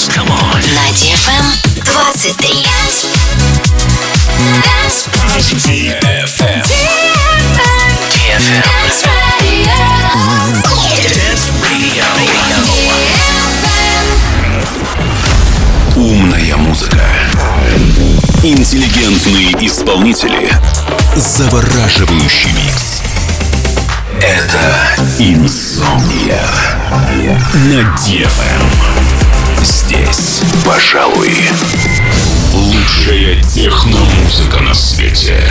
dance. Come on. На DFM 23. DFM. DFM. Dance Radio. Умная музыка. Интеллигентные исполнители. Завораживающий микс. Это Инсомния на DFM. Здесь, пожалуй, лучшая техномузыка на свете.